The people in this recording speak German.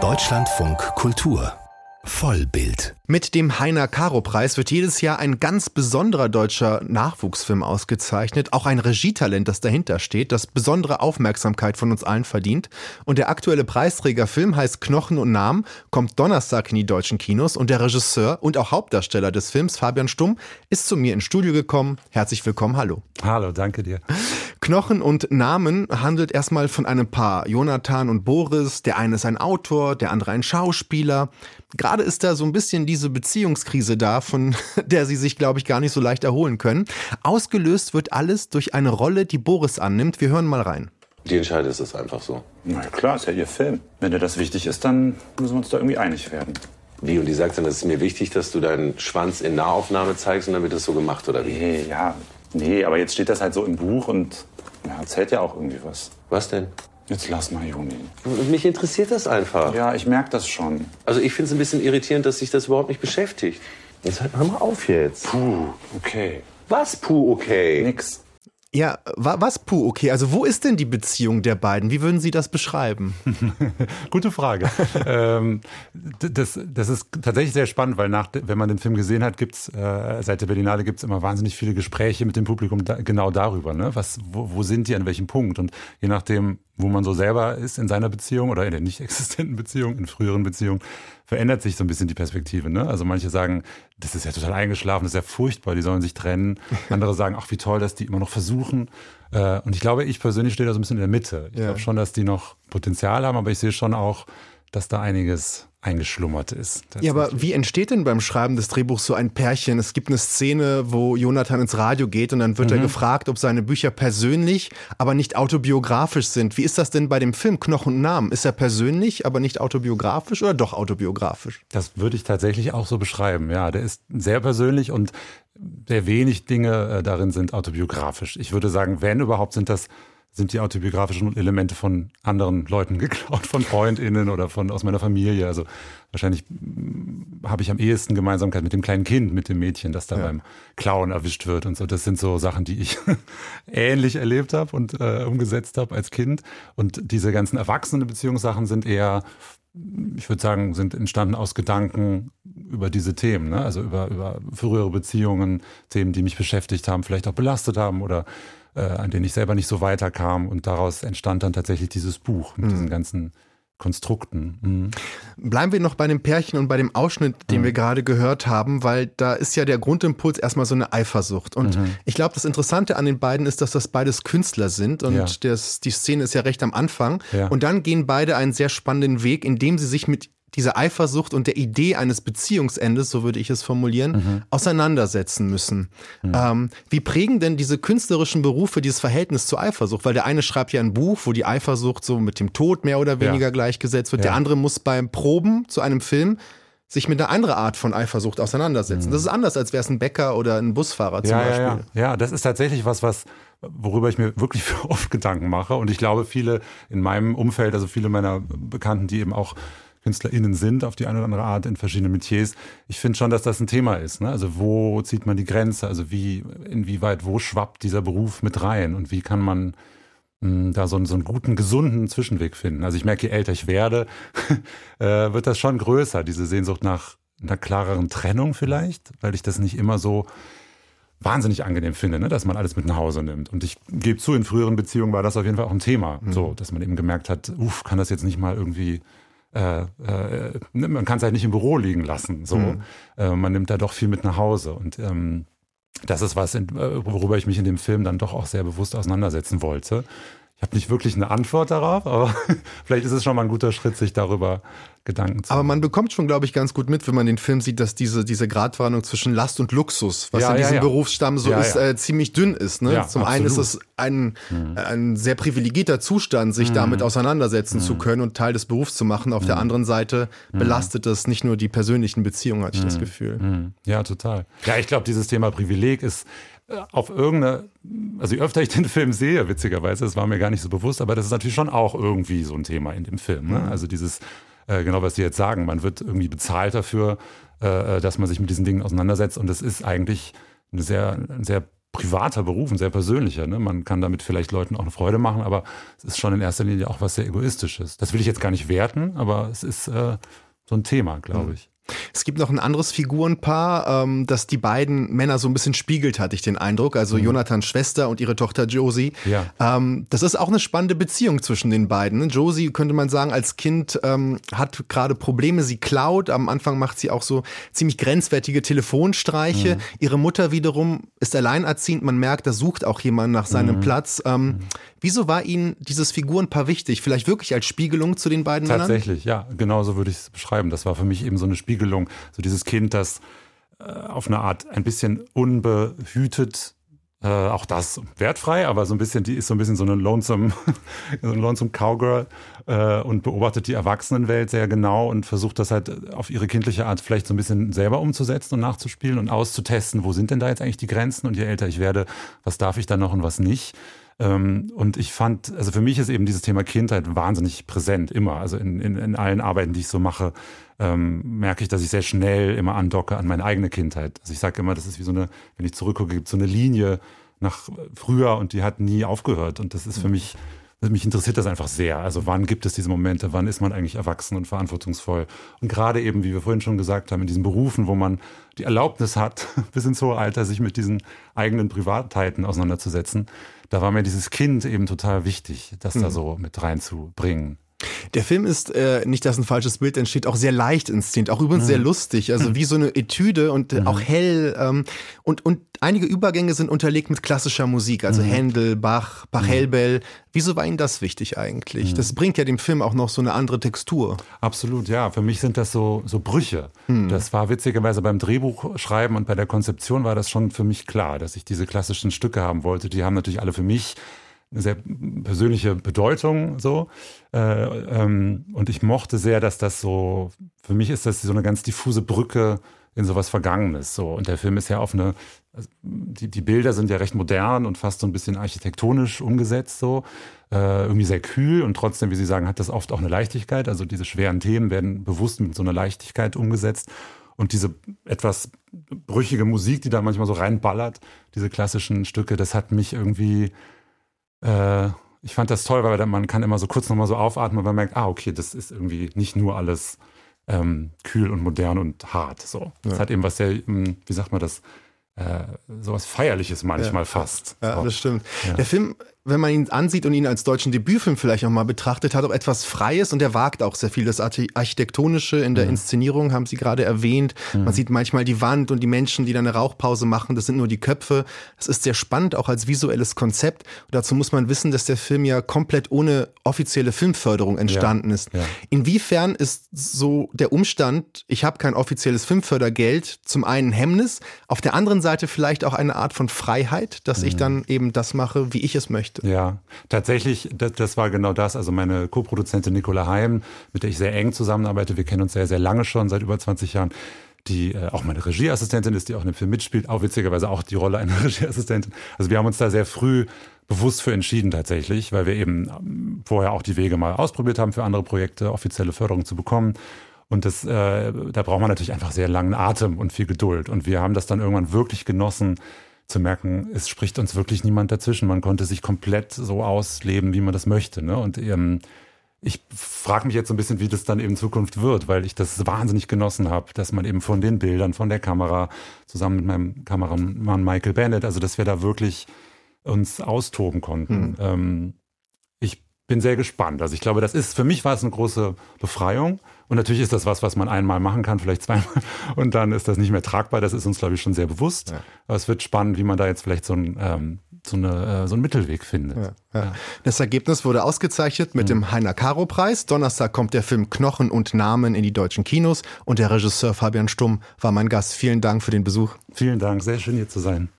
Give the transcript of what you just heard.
Deutschlandfunk Kultur Vollbild. Mit dem Heiner Caro Preis wird jedes Jahr ein ganz besonderer deutscher Nachwuchsfilm ausgezeichnet, auch ein Regietalent, das dahinter steht, das besondere Aufmerksamkeit von uns allen verdient. Und der aktuelle Preisträgerfilm heißt Knochen und Namen, kommt Donnerstag in die deutschen Kinos und der Regisseur und auch Hauptdarsteller des Films, Fabian Stumm, ist zu mir ins Studio gekommen. Herzlich willkommen, hallo. Hallo, danke dir. Knochen und Namen handelt erstmal von einem Paar, Jonathan und Boris. Der eine ist ein Autor, der andere ein Schauspieler. Gerade ist da so ein bisschen diese Beziehungskrise da, von der sie sich, glaube ich, gar nicht so leicht erholen können. Ausgelöst wird alles durch eine Rolle, die Boris annimmt. Wir hören mal rein. Die entscheidet es einfach so. Na ja, klar, ist ja ihr Film. Wenn dir das wichtig ist, dann müssen wir uns da irgendwie einig werden. Wie? Und die sagt dann, es ist mir wichtig, dass du deinen Schwanz in Nahaufnahme zeigst und dann wird das so gemacht, oder wie? Nee, ja. Nee, aber jetzt steht das halt so im Buch und ja, erzählt ja auch irgendwie was. Was denn? Jetzt lass mal, Juni. Mich interessiert das einfach. Ja, ich merke das schon. Also ich finde es ein bisschen irritierend, dass sich das überhaupt nicht beschäftigt. Jetzt hör mal auf jetzt. Puh, okay. Was, puh, okay? Nix. Ja, was puh, okay. Also wo ist denn die Beziehung der beiden? Wie würden Sie das beschreiben? Gute Frage. ähm, das, das ist tatsächlich sehr spannend, weil nach, wenn man den Film gesehen hat, gibt's äh, seit der Berlinale gibt's immer wahnsinnig viele Gespräche mit dem Publikum da, genau darüber. Ne? Was, wo, wo sind die an welchem Punkt? Und je nachdem, wo man so selber ist in seiner Beziehung oder in der nicht existenten Beziehung, in früheren Beziehungen, verändert sich so ein bisschen die Perspektive. Ne? Also manche sagen, das ist ja total eingeschlafen, das ist ja furchtbar, die sollen sich trennen. Andere sagen, ach wie toll, dass die immer noch versuchen. Äh, und ich glaube, ich persönlich stehe da so ein bisschen in der Mitte. Ich ja. glaube schon, dass die noch Potenzial haben, aber ich sehe schon auch, dass da einiges eingeschlummert ist. Ja, aber wie entsteht denn beim Schreiben des Drehbuchs so ein Pärchen? Es gibt eine Szene, wo Jonathan ins Radio geht und dann wird mhm. er gefragt, ob seine Bücher persönlich, aber nicht autobiografisch sind. Wie ist das denn bei dem Film Knochen und Namen? Ist er persönlich, aber nicht autobiografisch oder doch autobiografisch? Das würde ich tatsächlich auch so beschreiben. Ja, der ist sehr persönlich und sehr wenig Dinge äh, darin sind autobiografisch. Ich würde sagen, wenn überhaupt sind das sind die autobiografischen Elemente von anderen Leuten geklaut, von FreundInnen oder von aus meiner Familie. Also wahrscheinlich mm, habe ich am ehesten Gemeinsamkeit mit dem kleinen Kind, mit dem Mädchen, das da ja. beim Klauen erwischt wird und so. Das sind so Sachen, die ich ähnlich erlebt habe und äh, umgesetzt habe als Kind. Und diese ganzen erwachsenen Beziehungssachen sind eher ich würde sagen, sind entstanden aus Gedanken über diese Themen, ne? also über, über frühere Beziehungen, Themen, die mich beschäftigt haben, vielleicht auch belastet haben oder äh, an denen ich selber nicht so weiterkam. Und daraus entstand dann tatsächlich dieses Buch mit mhm. diesen ganzen Konstrukten. Mhm. Bleiben wir noch bei dem Pärchen und bei dem Ausschnitt, den mhm. wir gerade gehört haben, weil da ist ja der Grundimpuls erstmal so eine Eifersucht. Und mhm. ich glaube, das Interessante an den beiden ist, dass das beides Künstler sind und ja. das, die Szene ist ja recht am Anfang. Ja. Und dann gehen beide einen sehr spannenden Weg, indem sie sich mit dieser Eifersucht und der Idee eines Beziehungsendes, so würde ich es formulieren, mhm. auseinandersetzen müssen. Mhm. Ähm, wie prägen denn diese künstlerischen Berufe dieses Verhältnis zur Eifersucht? Weil der eine schreibt ja ein Buch, wo die Eifersucht so mit dem Tod mehr oder weniger ja. gleichgesetzt wird. Ja. Der andere muss beim Proben zu einem Film sich mit einer anderen Art von Eifersucht auseinandersetzen. Mhm. Das ist anders, als wäre es ein Bäcker oder ein Busfahrer zum ja, Beispiel. Ja, ja. ja, das ist tatsächlich was, was worüber ich mir wirklich oft Gedanken mache. Und ich glaube, viele in meinem Umfeld, also viele meiner Bekannten, die eben auch KünstlerInnen sind, auf die eine oder andere Art in verschiedenen Metiers. Ich finde schon, dass das ein Thema ist. Ne? Also wo zieht man die Grenze? Also wie, inwieweit, wo schwappt dieser Beruf mit rein? Und wie kann man mh, hm, da so einen, so einen guten, gesunden Zwischenweg finden? Also ich merke, je älter ich werde, äh, wird das schon größer, diese Sehnsucht nach einer klareren Trennung vielleicht, weil ich das nicht immer so wahnsinnig angenehm finde, ne, dass man alles mit nach Hause nimmt. Und ich gebe zu, in früheren Beziehungen war das auf jeden Fall auch ein Thema, mhm. so, dass man eben gemerkt hat, uff, kann das jetzt nicht mal irgendwie äh, äh, man kann es halt nicht im Büro liegen lassen. So, mhm. äh, man nimmt da doch viel mit nach Hause und ähm, das ist was, äh, worüber ich mich in dem Film dann doch auch sehr bewusst auseinandersetzen wollte. Ich habe nicht wirklich eine Antwort darauf, aber vielleicht ist es schon mal ein guter Schritt, sich darüber Gedanken zu Aber man bekommt schon, glaube ich, ganz gut mit, wenn man den Film sieht, dass diese, diese Gratwanderung zwischen Last und Luxus, was ja, in diesem ja, ja. Berufsstamm so ist, äh, ziemlich dünn ist. Ne? Zum absolut. einen ist es ein, mhm. ein sehr privilegierter Zustand, sich mhm. damit auseinandersetzen mhm. zu können und Teil des Berufs zu machen. Auf der mhm. anderen Seite mhm. belastet das nicht nur die persönlichen Beziehungen, hatte ich das mhm. Gefühl. Ja, total. Ja, ich glaube, dieses Thema Privileg ist äh, auf irgendeine, also je öfter ich den Film sehe, witzigerweise, das war mir gar nicht so bewusst, aber das ist natürlich schon auch irgendwie so ein Thema in dem Film. Ne? Also dieses äh, genau was Sie jetzt sagen. Man wird irgendwie bezahlt dafür, äh, äh, dass man sich mit diesen Dingen auseinandersetzt. Und es ist eigentlich eine sehr, ein sehr privater Beruf, ein sehr persönlicher. Ne? Man kann damit vielleicht Leuten auch eine Freude machen, aber es ist schon in erster Linie auch was sehr Egoistisches. Das will ich jetzt gar nicht werten, aber es ist äh, so ein Thema, glaube ich. Es gibt noch ein anderes Figurenpaar, ähm, das die beiden Männer so ein bisschen spiegelt, hatte ich den Eindruck. Also mhm. Jonathans Schwester und ihre Tochter Josie. Ja. Ähm, das ist auch eine spannende Beziehung zwischen den beiden. Ne? Josie, könnte man sagen, als Kind ähm, hat gerade Probleme. Sie klaut. Am Anfang macht sie auch so ziemlich grenzwertige Telefonstreiche. Mhm. Ihre Mutter wiederum ist alleinerziehend. Man merkt, da sucht auch jemand nach seinem mhm. Platz. Ähm, mhm. Wieso war Ihnen dieses Figurenpaar wichtig? Vielleicht wirklich als Spiegelung zu den beiden Tatsächlich, Männern? ja. Genau so würde ich es beschreiben. Das war für mich eben so eine Spiegelung. So dieses Kind, das äh, auf eine Art ein bisschen unbehütet äh, auch das wertfrei, aber so ein bisschen, die ist so ein bisschen so eine lonesome, so eine lonesome Cowgirl äh, und beobachtet die Erwachsenenwelt sehr genau und versucht das halt auf ihre kindliche Art vielleicht so ein bisschen selber umzusetzen und nachzuspielen und auszutesten, wo sind denn da jetzt eigentlich die Grenzen und je älter ich werde, was darf ich dann noch und was nicht. Ähm, und ich fand, also für mich ist eben dieses Thema Kindheit wahnsinnig präsent, immer. Also in, in, in allen Arbeiten, die ich so mache, ähm, merke ich, dass ich sehr schnell immer andocke an meine eigene Kindheit. Also ich sage immer, das ist wie so eine, wenn ich zurückgucke, gibt es so eine Linie nach früher und die hat nie aufgehört. Und das ist für mich mich interessiert das einfach sehr. Also wann gibt es diese Momente, wann ist man eigentlich erwachsen und verantwortungsvoll? Und gerade eben, wie wir vorhin schon gesagt haben, in diesen Berufen, wo man die Erlaubnis hat, bis ins hohe Alter sich mit diesen eigenen Privatheiten auseinanderzusetzen, da war mir dieses Kind eben total wichtig, das mhm. da so mit reinzubringen. Der Film ist, äh, nicht dass ein falsches Bild entsteht, auch sehr leicht inszeniert, auch übrigens mhm. sehr lustig, also wie so eine Etüde und mhm. auch hell ähm, und, und einige Übergänge sind unterlegt mit klassischer Musik, also mhm. Händel, Bach, Bach-Hellbell. Wieso war Ihnen das wichtig eigentlich? Das bringt ja dem Film auch noch so eine andere Textur. Absolut, ja. Für mich sind das so, so Brüche. Mhm. Das war witzigerweise beim Drehbuchschreiben und bei der Konzeption war das schon für mich klar, dass ich diese klassischen Stücke haben wollte. Die haben natürlich alle für mich eine sehr persönliche Bedeutung so. Äh, ähm, und ich mochte sehr, dass das so, für mich ist das so eine ganz diffuse Brücke in sowas Vergangenes. So. Und der Film ist ja auf eine, also die, die Bilder sind ja recht modern und fast so ein bisschen architektonisch umgesetzt, so. Äh, irgendwie sehr kühl und trotzdem, wie Sie sagen, hat das oft auch eine Leichtigkeit. Also diese schweren Themen werden bewusst mit so einer Leichtigkeit umgesetzt. Und diese etwas brüchige Musik, die da manchmal so reinballert, diese klassischen Stücke, das hat mich irgendwie äh, ich fand das toll, weil man kann immer so kurz nochmal so aufatmen, weil man merkt, ah, okay, das ist irgendwie nicht nur alles ähm, kühl und modern und hart. So. Das ja. hat eben was sehr, hm, wie sagt man das, äh, sowas Feierliches manchmal ja. fast. Ja, so. das stimmt. Ja. Der Film wenn man ihn ansieht und ihn als deutschen Debütfilm vielleicht auch mal betrachtet, hat auch etwas Freies und er wagt auch sehr viel. Das Architektonische in der mhm. Inszenierung haben Sie gerade erwähnt. Mhm. Man sieht manchmal die Wand und die Menschen, die dann eine Rauchpause machen. Das sind nur die Köpfe. Das ist sehr spannend, auch als visuelles Konzept. Und dazu muss man wissen, dass der Film ja komplett ohne offizielle Filmförderung entstanden ja. ist. Ja. Inwiefern ist so der Umstand, ich habe kein offizielles Filmfördergeld, zum einen Hemmnis, auf der anderen Seite vielleicht auch eine Art von Freiheit, dass mhm. ich dann eben das mache, wie ich es möchte. Ja, tatsächlich, das, das war genau das. Also meine Co-Produzentin Nicola Heim, mit der ich sehr eng zusammenarbeite, wir kennen uns sehr, sehr lange schon, seit über 20 Jahren die äh, auch meine Regieassistentin ist, die auch in dem Film mitspielt, auch witzigerweise auch die Rolle einer Regieassistentin. Also wir haben uns da sehr früh bewusst für entschieden tatsächlich, weil wir eben ähm, vorher auch die Wege mal ausprobiert haben, für andere Projekte offizielle Förderung zu bekommen. Und das, äh, da braucht man natürlich einfach sehr langen Atem und viel Geduld. Und wir haben das dann irgendwann wirklich genossen, zu merken, es spricht uns wirklich niemand dazwischen. Man konnte sich komplett so ausleben, wie man das möchte. Ne? Und ähm, ich frage mich jetzt so ein bisschen, wie das dann eben in Zukunft wird, weil ich das wahnsinnig genossen habe, dass man eben von den Bildern, von der Kamera, zusammen mit meinem Kameramann Michael Bennett, also dass wir da wirklich uns austoben konnten. Mhm. Ähm, bin sehr gespannt. Also ich glaube, das ist, für mich war es eine große Befreiung. Und natürlich ist das was, was man einmal machen kann, vielleicht zweimal. Und dann ist das nicht mehr tragbar. Das ist uns, glaube ich, schon sehr bewusst. Ja. Aber es wird spannend, wie man da jetzt vielleicht so, ein, ähm, so, eine, äh, so einen Mittelweg findet. Ja, ja. Das Ergebnis wurde ausgezeichnet mit mhm. dem Heiner Caro Preis. Donnerstag kommt der Film Knochen und Namen in die deutschen Kinos. Und der Regisseur Fabian Stumm war mein Gast. Vielen Dank für den Besuch. Vielen Dank. Sehr schön hier zu sein.